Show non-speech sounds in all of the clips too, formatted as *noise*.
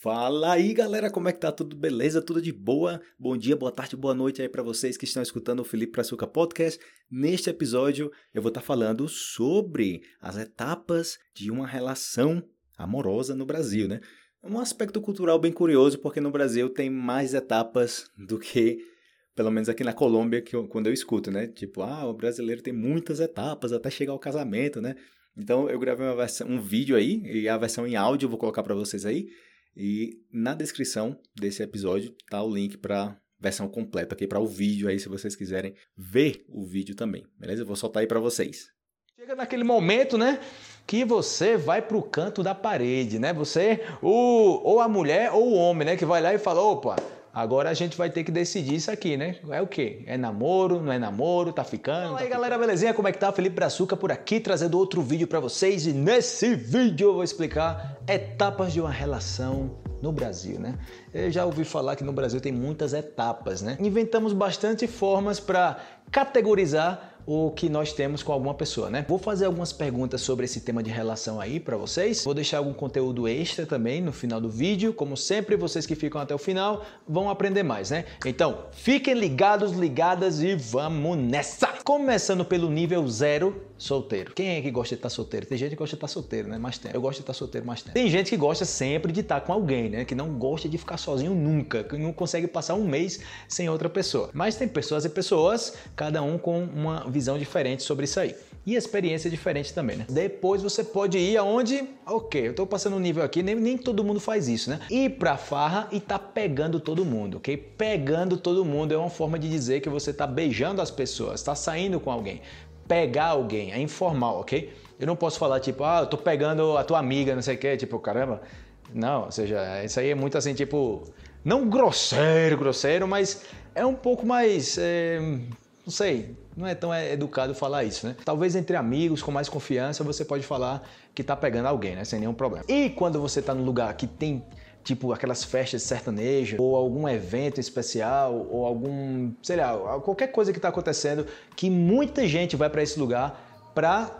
Fala aí, galera, como é que tá? Tudo beleza? Tudo de boa? Bom dia, boa tarde, boa noite aí para vocês que estão escutando o Felipe Praçuca Podcast. Neste episódio, eu vou estar tá falando sobre as etapas de uma relação amorosa no Brasil, né? Um aspecto cultural bem curioso, porque no Brasil tem mais etapas do que pelo menos aqui na Colômbia, que eu, quando eu escuto, né? Tipo, ah, o brasileiro tem muitas etapas até chegar ao casamento, né? Então eu gravei versão, um vídeo aí, e a versão em áudio eu vou colocar para vocês aí. E na descrição desse episódio tá o link para versão completa aqui para o vídeo aí se vocês quiserem ver o vídeo também, beleza? Eu vou soltar aí para vocês. Chega naquele momento, né, que você vai pro canto da parede, né? Você, o, ou a mulher ou o homem, né, que vai lá e fala, opa, Agora a gente vai ter que decidir isso aqui, né? É o quê? É namoro, não é namoro, tá ficando? Fala aí, tá galera, ficando? belezinha? Como é que tá? Felipe Brazuca por aqui, trazendo outro vídeo para vocês. E nesse vídeo eu vou explicar etapas de uma relação no Brasil, né? Eu já ouvi falar que no Brasil tem muitas etapas, né? Inventamos bastante formas para categorizar o que nós temos com alguma pessoa, né? Vou fazer algumas perguntas sobre esse tema de relação aí para vocês. Vou deixar algum conteúdo extra também no final do vídeo. Como sempre, vocês que ficam até o final vão aprender mais, né? Então, fiquem ligados, ligadas e vamos nessa! Começando pelo nível zero, solteiro. Quem é que gosta de estar solteiro? Tem gente que gosta de estar solteiro, né? Mais tempo. Eu gosto de estar solteiro mais tempo. Tem gente que gosta sempre de estar com alguém, né? Que não gosta de ficar sozinho nunca, que não consegue passar um mês sem outra pessoa. Mas tem pessoas e pessoas, cada um com uma visão diferente sobre isso aí. E experiência diferente também, né? Depois você pode ir aonde, ok, eu tô passando um nível aqui, nem, nem todo mundo faz isso, né? Ir pra farra e tá pegando todo mundo, ok? Pegando todo mundo é uma forma de dizer que você tá beijando as pessoas, tá saindo com alguém. Pegar alguém é informal, ok? Eu não posso falar tipo, ah, eu tô pegando a tua amiga, não sei o quê, tipo, caramba. Não, ou seja, isso aí é muito assim, tipo, não grosseiro, grosseiro, mas é um pouco mais, é, não sei, não é tão educado falar isso, né? Talvez entre amigos, com mais confiança, você pode falar que tá pegando alguém, né? Sem nenhum problema. E quando você tá num lugar que tem tipo aquelas festas de sertanejo, ou algum evento especial, ou algum, sei lá, qualquer coisa que está acontecendo, que muita gente vai para esse lugar para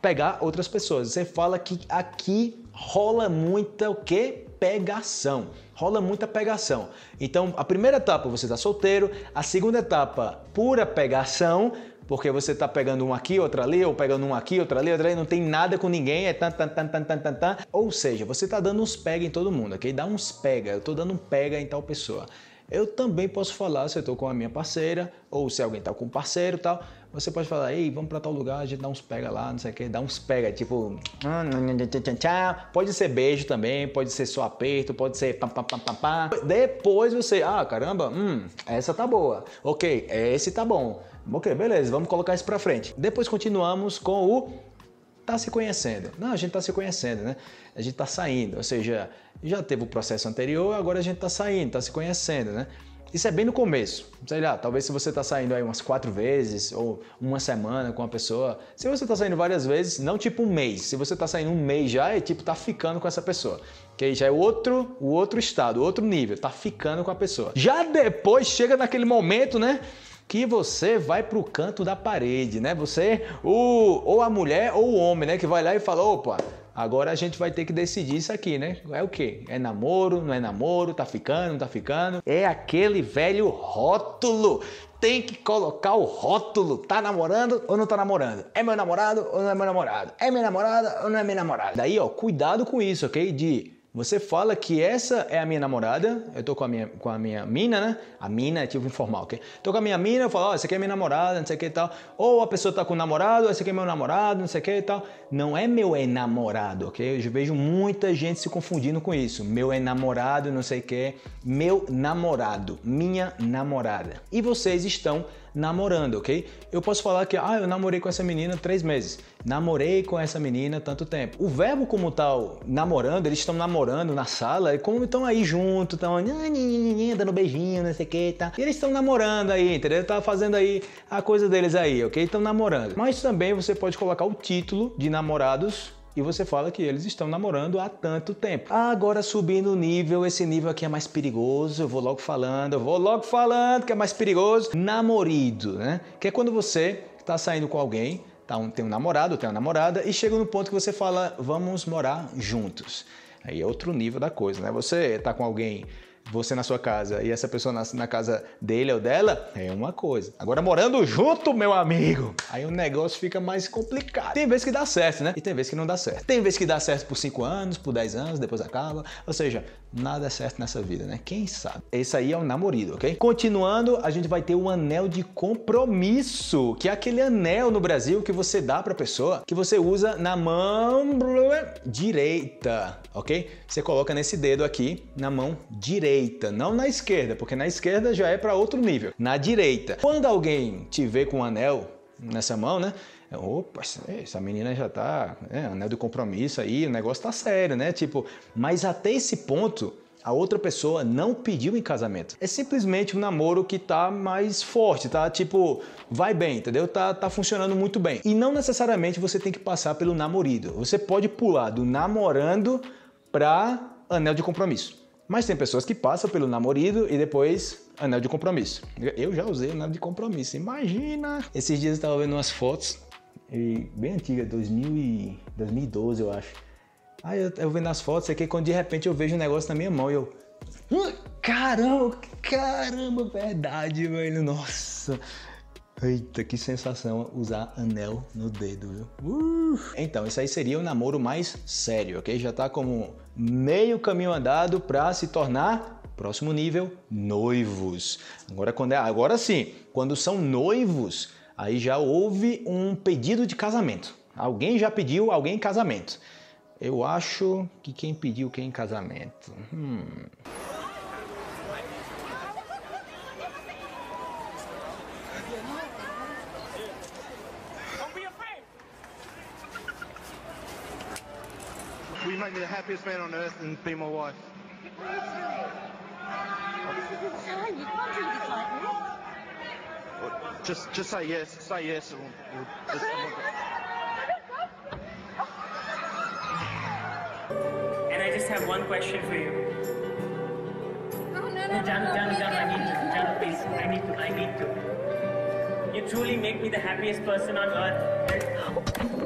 pegar outras pessoas. Você fala que aqui rola muita o quê? Pegação rola muita pegação. Então, a primeira etapa você está solteiro, a segunda etapa pura pegação, porque você está pegando um aqui, outro ali, ou pegando um aqui, outro ali, outro ali, não tem nada com ninguém, é tan, tan, tan, tan, tan, tan, tan. Ou seja, você está dando uns pega em todo mundo, ok? Dá uns pega, eu estou dando um pega em tal pessoa. Eu também posso falar se eu estou com a minha parceira, ou se alguém está com um parceiro tal, você pode falar, ei, vamos para tal lugar, a gente dá uns pega lá, não sei o que, dá uns pega, tipo, pode ser beijo também, pode ser só aperto, pode ser pam, pam, pam, pam. Depois você, ah, caramba, hum, essa tá boa, ok, esse tá bom, ok, beleza, vamos colocar isso para frente. Depois continuamos com o tá se conhecendo. Não, a gente tá se conhecendo, né? A gente tá saindo, ou seja, já teve o processo anterior, agora a gente tá saindo, tá se conhecendo, né? Isso é bem no começo. Sei lá, talvez se você está saindo aí umas quatro vezes ou uma semana com uma pessoa. Se você está saindo várias vezes, não tipo um mês. Se você está saindo um mês já, é tipo tá ficando com essa pessoa. Que aí já é outro, o outro estado, outro nível. Tá ficando com a pessoa. Já depois chega naquele momento, né? Que você vai pro canto da parede, né? Você, o, ou a mulher ou o homem, né? Que vai lá e fala, opa, Agora a gente vai ter que decidir isso aqui, né? É o quê? É namoro, não é namoro, tá ficando, não tá ficando? É aquele velho rótulo. Tem que colocar o rótulo. Tá namorando ou não tá namorando? É meu namorado ou não é meu namorado? É minha namorada ou não é minha namorada? Daí, ó, cuidado com isso, ok? De você fala que essa é a minha namorada, eu tô com a minha, com a minha mina, né? A mina é tipo informal, ok? Tô com a minha mina, eu falo, ó, oh, essa aqui é minha namorada, não sei o que e tal. Ou a pessoa tá com o namorado, esse aqui é meu namorado, não sei o que e tal. Não é meu enamorado, ok? Eu vejo muita gente se confundindo com isso. Meu enamorado, não sei o que. Meu namorado, minha namorada. E vocês estão namorando, ok? Eu posso falar que, ah, eu namorei com essa menina três meses. Namorei com essa menina tanto tempo. O verbo como tal, namorando, eles estão namorando na sala, e como estão aí junto, estão dando beijinho, não sei o que, tá? E eles estão namorando aí, entendeu? Tá fazendo aí a coisa deles aí, ok? Estão namorando. Mas também você pode colocar o título de namorados e você fala que eles estão namorando há tanto tempo. Agora subindo o nível, esse nível aqui é mais perigoso, eu vou logo falando, eu vou logo falando que é mais perigoso. Namorido, né? Que é quando você está saindo com alguém, tá um, tem um namorado, tem uma namorada, e chega no ponto que você fala, vamos morar juntos. Aí é outro nível da coisa, né? Você tá com alguém você na sua casa e essa pessoa na, na, casa dele ou dela, é uma coisa. Agora, morando junto, meu amigo, aí o negócio fica mais complicado. Tem vezes que dá certo, né? E tem vezes que não dá certo. Tem vezes que dá certo por 5 anos, por 10 anos, depois acaba. Ou seja, nada é certo nessa vida, né? Quem sabe? Esse aí é o namorido, ok? Continuando, a gente vai ter um anel de compromisso, que é aquele anel no Brasil que você dá pra pessoa, que você usa na mão direita, ok? Você coloca nesse dedo aqui, na mão direita direita, não na esquerda, porque na esquerda já é para outro nível. Na direita. Quando alguém te vê com um anel nessa mão, né? Opa, essa menina já tá, né, anel de compromisso aí, o negócio tá sério, né? Tipo, mas até esse ponto, a outra pessoa não pediu em casamento. É simplesmente um namoro que tá mais forte, tá? Tipo, vai bem, entendeu? Tá, tá funcionando muito bem. E não necessariamente você tem que passar pelo namorido. Você pode pular do namorando para anel de compromisso. Mas tem pessoas que passam pelo namorido e depois anel de compromisso. Eu já usei anel de compromisso, imagina! Esses dias eu estava vendo umas fotos, bem antigas, 2012 eu acho. Aí eu, eu vendo as fotos, aqui quando de repente eu vejo um negócio na minha mão e eu. Caramba, caramba, verdade, velho, nossa. Eita, que sensação usar anel no dedo, viu? Uh! Então, isso aí seria o um namoro mais sério, ok? Já tá como meio caminho andado para se tornar próximo nível noivos. Agora quando é, agora sim, quando são noivos, aí já houve um pedido de casamento. Alguém já pediu alguém em casamento. Eu acho que quem pediu quem em casamento. Hum. You make me the happiest man on earth and be my wife? Just, just say yes. Say yes. And we'll, we'll just, and I just have one question for you. No, no, no, John, John, John, I need to. John, please, I need to. I need to. You truly make me the happiest person on earth.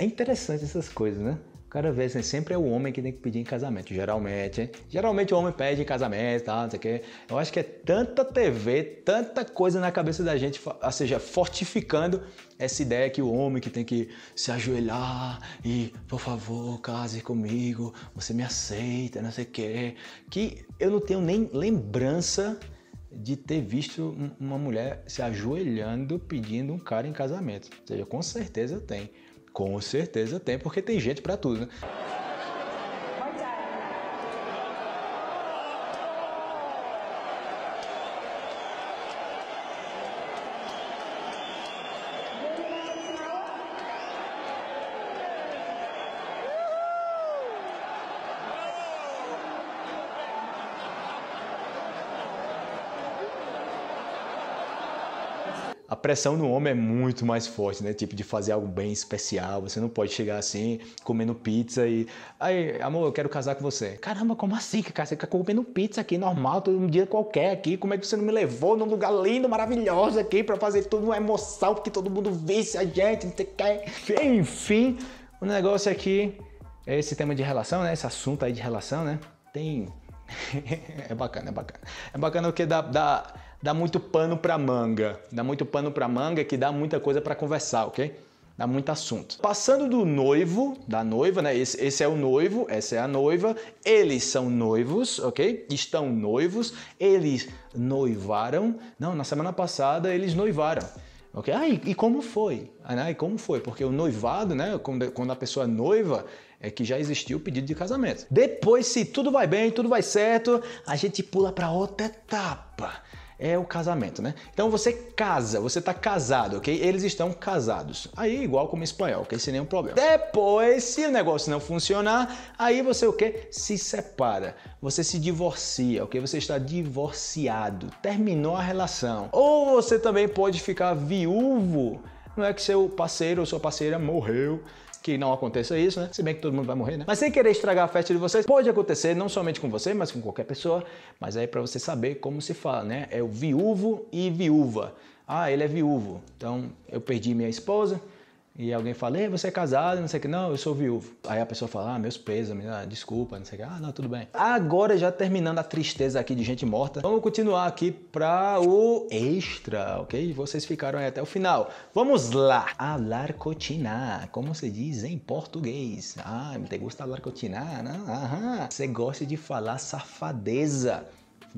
É interessante essas coisas, né? O cara vê assim, sempre é o homem que tem que pedir em casamento, geralmente. Hein? Geralmente o homem pede em casamento, tal, não sei o quê. Eu acho que é tanta TV, tanta coisa na cabeça da gente, ou seja, fortificando essa ideia que o homem que tem que se ajoelhar e, por favor, case comigo, você me aceita, não sei o quê. Que eu não tenho nem lembrança de ter visto uma mulher se ajoelhando pedindo um cara em casamento. Ou seja, com certeza tem. Com certeza tem, porque tem gente para tudo, né? Pressão no homem é muito mais forte, né? Tipo, de fazer algo bem especial. Você não pode chegar assim, comendo pizza e. Aí, amor, eu quero casar com você. Caramba, como assim, cara? Você fica comendo pizza aqui, normal, todo um dia qualquer aqui. Como é que você não me levou num lugar lindo, maravilhoso aqui para fazer tudo uma emoção, porque todo mundo visse a gente, não quer. Enfim, o negócio aqui é esse tema de relação, né? Esse assunto aí de relação, né? Tem. *laughs* é bacana, é bacana. É bacana porque dá. dá dá muito pano para manga. Dá muito pano para manga que dá muita coisa para conversar, ok? Dá muito assunto. Passando do noivo, da noiva, né? Esse, esse, é o noivo, essa é a noiva. Eles são noivos, ok? Estão noivos. Eles noivaram. Não, na semana passada eles noivaram. Ok? Ah, e, e como foi? Ah, e como foi? Porque o noivado, né? Quando, quando a pessoa é noiva, é que já existiu o pedido de casamento. Depois, se tudo vai bem, tudo vai certo, a gente pula para outra etapa é o casamento, né? Então você casa, você está casado, ok? Eles estão casados. Aí igual como espanhol, ok? Sem nenhum problema. Depois, se o negócio não funcionar, aí você o que? Se separa. Você se divorcia, ok? Você está divorciado. Terminou a relação. Ou você também pode ficar viúvo. Não é que seu parceiro ou sua parceira morreu que não aconteça isso, né? Se bem que todo mundo vai morrer, né? Mas sem querer estragar a festa de vocês, pode acontecer não somente com você, mas com qualquer pessoa. Mas aí para você saber como se fala, né? É o viúvo e viúva. Ah, ele é viúvo. Então eu perdi minha esposa, e alguém fala, Ei, você é casado, não sei o que, não, eu sou viúvo. Aí a pessoa fala, ah, meus ah, desculpa, não sei o que, ah, não, tudo bem. Agora, já terminando a tristeza aqui de gente morta, vamos continuar aqui para o extra, ok? Vocês ficaram aí até o final. Vamos lá! Hablar cotinar, como se diz em português. Ah, te gusta hablar cotinar? Não? Aham. Você gosta de falar safadeza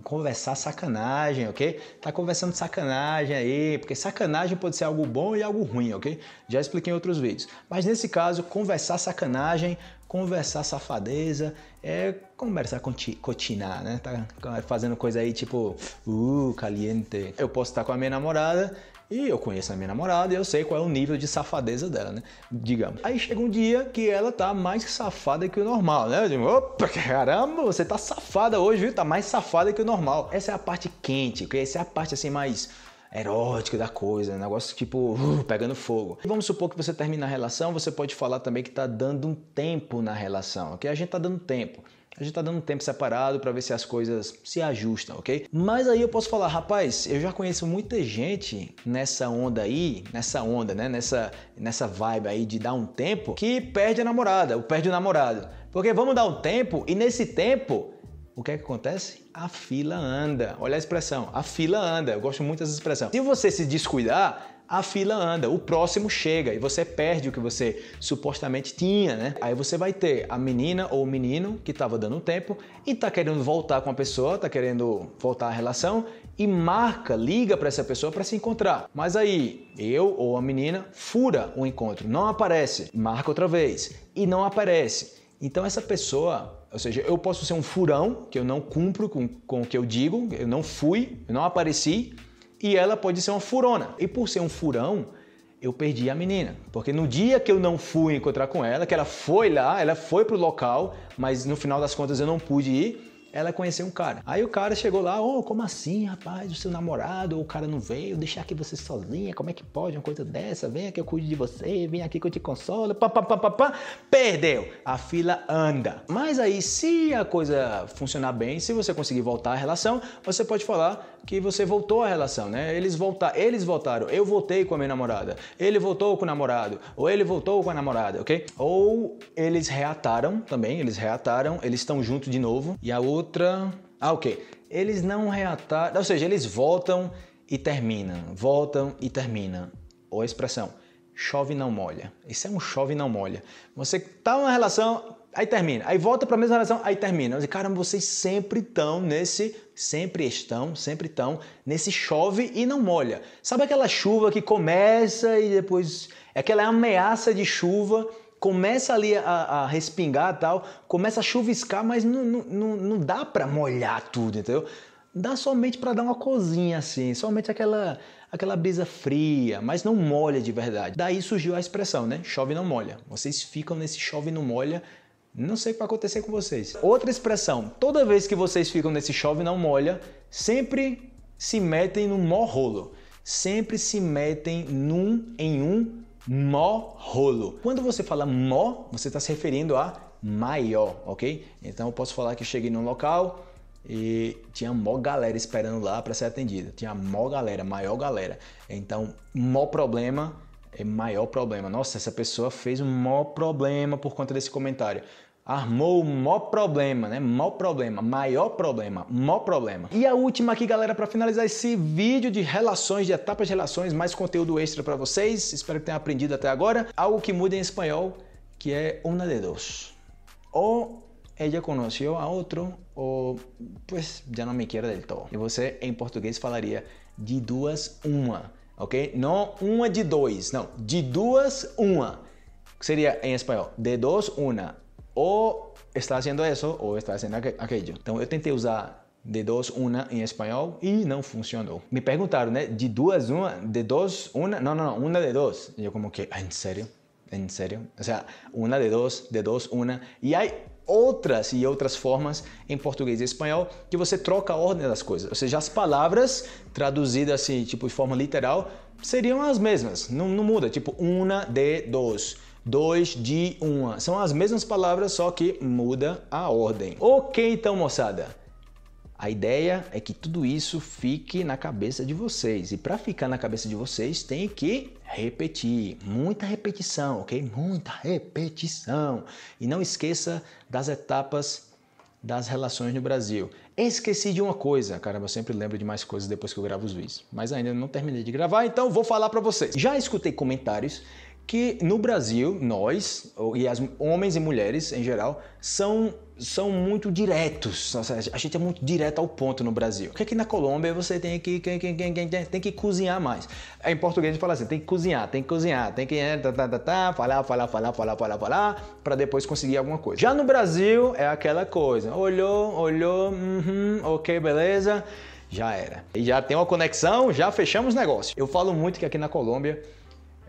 conversar sacanagem, ok? Tá conversando sacanagem aí, porque sacanagem pode ser algo bom e algo ruim, ok? Já expliquei em outros vídeos. Mas nesse caso, conversar sacanagem, conversar safadeza, é conversar cotinar, né? Tá fazendo coisa aí tipo, uh, caliente. Eu posso estar com a minha namorada e eu conheço a minha namorada e eu sei qual é o nível de safadeza dela, né? Digamos. Aí chega um dia que ela tá mais safada que o normal, né? Eu digo, opa, caramba, você tá safada hoje, viu? Tá mais safada que o normal. Essa é a parte quente, essa é a parte assim mais erótica da coisa, negócio tipo uh, pegando fogo. E vamos supor que você termina a relação, você pode falar também que tá dando um tempo na relação, ok? A gente tá dando tempo. A gente está dando tempo separado para ver se as coisas se ajustam, ok? Mas aí eu posso falar, rapaz, eu já conheço muita gente nessa onda aí, nessa onda, né? Nessa, nessa vibe aí de dar um tempo que perde a namorada, ou perde o namorado. Porque vamos dar um tempo e nesse tempo, o que é que acontece? A fila anda. Olha a expressão, a fila anda. Eu gosto muito dessa expressão. Se você se descuidar, a fila anda, o próximo chega e você perde o que você supostamente tinha, né? Aí você vai ter a menina ou o menino que estava dando tempo e tá querendo voltar com a pessoa, tá querendo voltar à relação e marca, liga para essa pessoa para se encontrar. Mas aí eu ou a menina fura o encontro, não aparece, marca outra vez e não aparece. Então essa pessoa, ou seja, eu posso ser um furão, que eu não cumpro com, com o que eu digo, eu não fui, eu não apareci, e ela pode ser uma furona. E por ser um furão, eu perdi a menina. Porque no dia que eu não fui encontrar com ela, que ela foi lá, ela foi pro local, mas no final das contas eu não pude ir, ela conheceu um cara. Aí o cara chegou lá, oh, como assim, rapaz? O seu namorado, o cara não veio, deixar aqui você sozinha, como é que pode uma coisa dessa? Vem aqui, eu cuido de você, vem aqui que eu te consolo, pá, pá, pá, pá, pá. Perdeu. A fila anda. Mas aí, se a coisa funcionar bem, se você conseguir voltar à relação, você pode falar que você voltou à relação, né? Eles, voltar, eles voltaram, eu voltei com a minha namorada, ele voltou com o namorado, ou ele voltou com a namorada, ok? Ou eles reataram também, eles reataram, eles estão juntos de novo, e a outra... Ah, ok. Eles não reataram, ou seja, eles voltam e terminam, voltam e terminam. Ou a expressão, chove não molha. Isso é um chove não molha. Você tá numa relação, aí termina. Aí volta para a mesma relação, aí termina. Mas, caramba, vocês sempre estão nesse, sempre estão, sempre estão nesse chove e não molha. Sabe aquela chuva que começa e depois aquela ameaça de chuva, começa ali a, a respingar tal, começa a chuviscar, mas não, não, não dá para molhar tudo, entendeu? Dá somente para dar uma cozinha assim, somente aquela aquela brisa fria, mas não molha de verdade. Daí surgiu a expressão, né? Chove não molha. Vocês ficam nesse chove não molha não sei o que vai acontecer com vocês. Outra expressão: toda vez que vocês ficam nesse chove não molha, sempre se metem num mó rolo. Sempre se metem num em um mó rolo. Quando você fala mó, você está se referindo a maior, ok? Então eu posso falar que cheguei num local e tinha mó galera esperando lá para ser atendida. Tinha mó galera, maior galera. Então, mó problema é maior problema. Nossa, essa pessoa fez um maior problema por conta desse comentário. Armou o maior problema, né? Maior problema, maior problema, maior problema. E a última aqui, galera, para finalizar esse vídeo de relações, de etapas de relações, mais conteúdo extra para vocês. Espero que tenham aprendido até agora. Algo que muda em espanhol, que é una de dos. Ou ella conoció a outro, ou pues já não me quer del todo. E você, em português, falaria de duas, uma ok? Não uma de dois, não, de duas, uma. Seria em espanhol, de dos, uma. Ou está fazendo isso, ou está fazendo aquello. Então eu tentei usar de dos, uma em espanhol e não funcionou. Me perguntaram, né? De duas, uma, de dos, uma? Não, não, não, uma de dos. E eu como que, ah, ¿en serio? ¿En serio? O sea, uma de dos, de dos, uma. E aí outras e outras formas em português e espanhol que você troca a ordem das coisas. Ou seja, as palavras traduzidas assim, tipo de forma literal, seriam as mesmas, não, não muda. Tipo, uma de dos, dois de uma. São as mesmas palavras, só que muda a ordem. Ok, então, moçada. A ideia é que tudo isso fique na cabeça de vocês. E para ficar na cabeça de vocês, tem que repetir. Muita repetição, ok? Muita repetição. E não esqueça das etapas das relações no Brasil. Esqueci de uma coisa, caramba, eu sempre lembro de mais coisas depois que eu gravo os vídeos, mas ainda não terminei de gravar, então vou falar para vocês. Já escutei comentários que no Brasil, nós, e as homens e mulheres em geral, são, são muito diretos. A gente é muito direto ao ponto no Brasil. Porque aqui na Colômbia você tem que, tem, tem, tem que cozinhar mais. Em português a gente fala assim, tem que cozinhar, tem que cozinhar, tem que tá, tá, tá, tá, falar, falar, falar, falar, falar, falar, para depois conseguir alguma coisa. Já no Brasil é aquela coisa, olhou, olhou, uhum, ok, beleza, já era. E já tem uma conexão, já fechamos negócio. Eu falo muito que aqui na Colômbia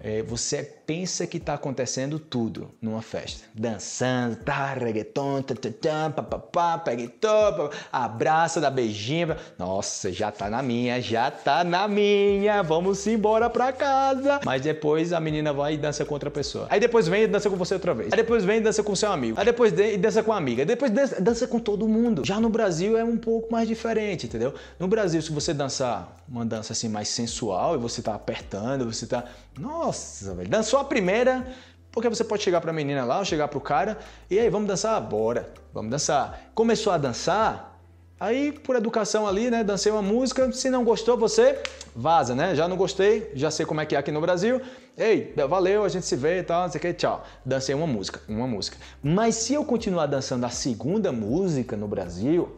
é, você pensa que está acontecendo tudo numa festa. Dançando, tá, reggaeton, tatatã, papapá, peguetô, abraça, dá beijinho. Nossa, já tá na minha, já tá na minha. Vamos embora pra casa. Mas depois a menina vai e dança com outra pessoa. Aí depois vem e dança com você outra vez. Aí depois vem e dança com seu amigo. Aí depois e dança com a amiga. Depois dança, dança com todo mundo. Já no Brasil é um pouco mais diferente, entendeu? No Brasil, se você dançar uma dança assim mais sensual e você tá apertando, você tá. Nossa, velho. Dançou a primeira, porque você pode chegar pra menina lá, ou chegar pro cara, e aí, vamos dançar? Bora, vamos dançar. Começou a dançar, aí por educação ali, né, dancei uma música, se não gostou, você vaza, né? Já não gostei, já sei como é que é aqui no Brasil. Ei, valeu, a gente se vê e tal, não sei o que, tchau. Dancei uma música, uma música. Mas se eu continuar dançando a segunda música no Brasil,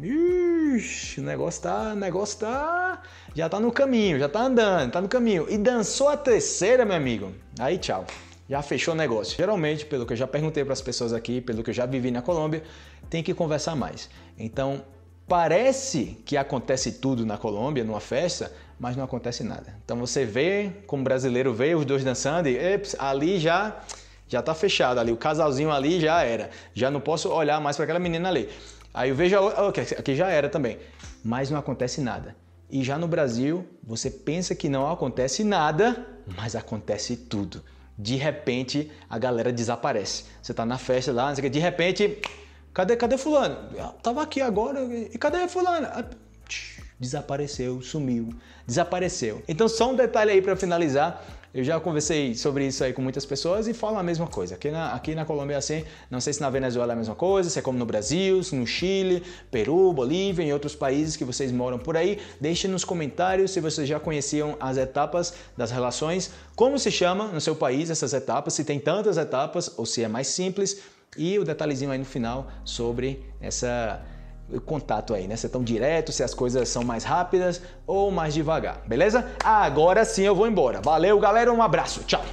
Ixi, o negócio tá, negócio tá, já tá no caminho, já tá andando, tá no caminho. E dançou a terceira, meu amigo. Aí, tchau. Já fechou o negócio. Geralmente, pelo que eu já perguntei para as pessoas aqui, pelo que eu já vivi na Colômbia, tem que conversar mais. Então, parece que acontece tudo na Colômbia, numa festa, mas não acontece nada. Então você vê, como brasileiro vê os dois dançando e eps, ali já já tá fechado ali, o casalzinho ali já era. Já não posso olhar mais para aquela menina ali. Aí eu vejo, aqui já era também, mas não acontece nada. E já no Brasil, você pensa que não acontece nada, mas acontece tudo. De repente, a galera desaparece. Você tá na festa lá, de repente, cadê, cadê fulano? Eu tava aqui agora, e cadê fulano? Ah, desapareceu, sumiu, desapareceu. Então, só um detalhe aí para finalizar. Eu já conversei sobre isso aí com muitas pessoas e falam a mesma coisa. Aqui na, aqui na Colômbia é assim, não sei se na Venezuela é a mesma coisa, se é como no Brasil, se no Chile, Peru, Bolívia e outros países que vocês moram por aí. Deixe nos comentários se vocês já conheciam as etapas das relações, como se chama no seu país essas etapas, se tem tantas etapas ou se é mais simples e o detalhezinho aí no final sobre essa contato aí, né? Se é tão direto, se as coisas são mais rápidas ou mais devagar, beleza? Agora sim eu vou embora. Valeu, galera, um abraço, tchau!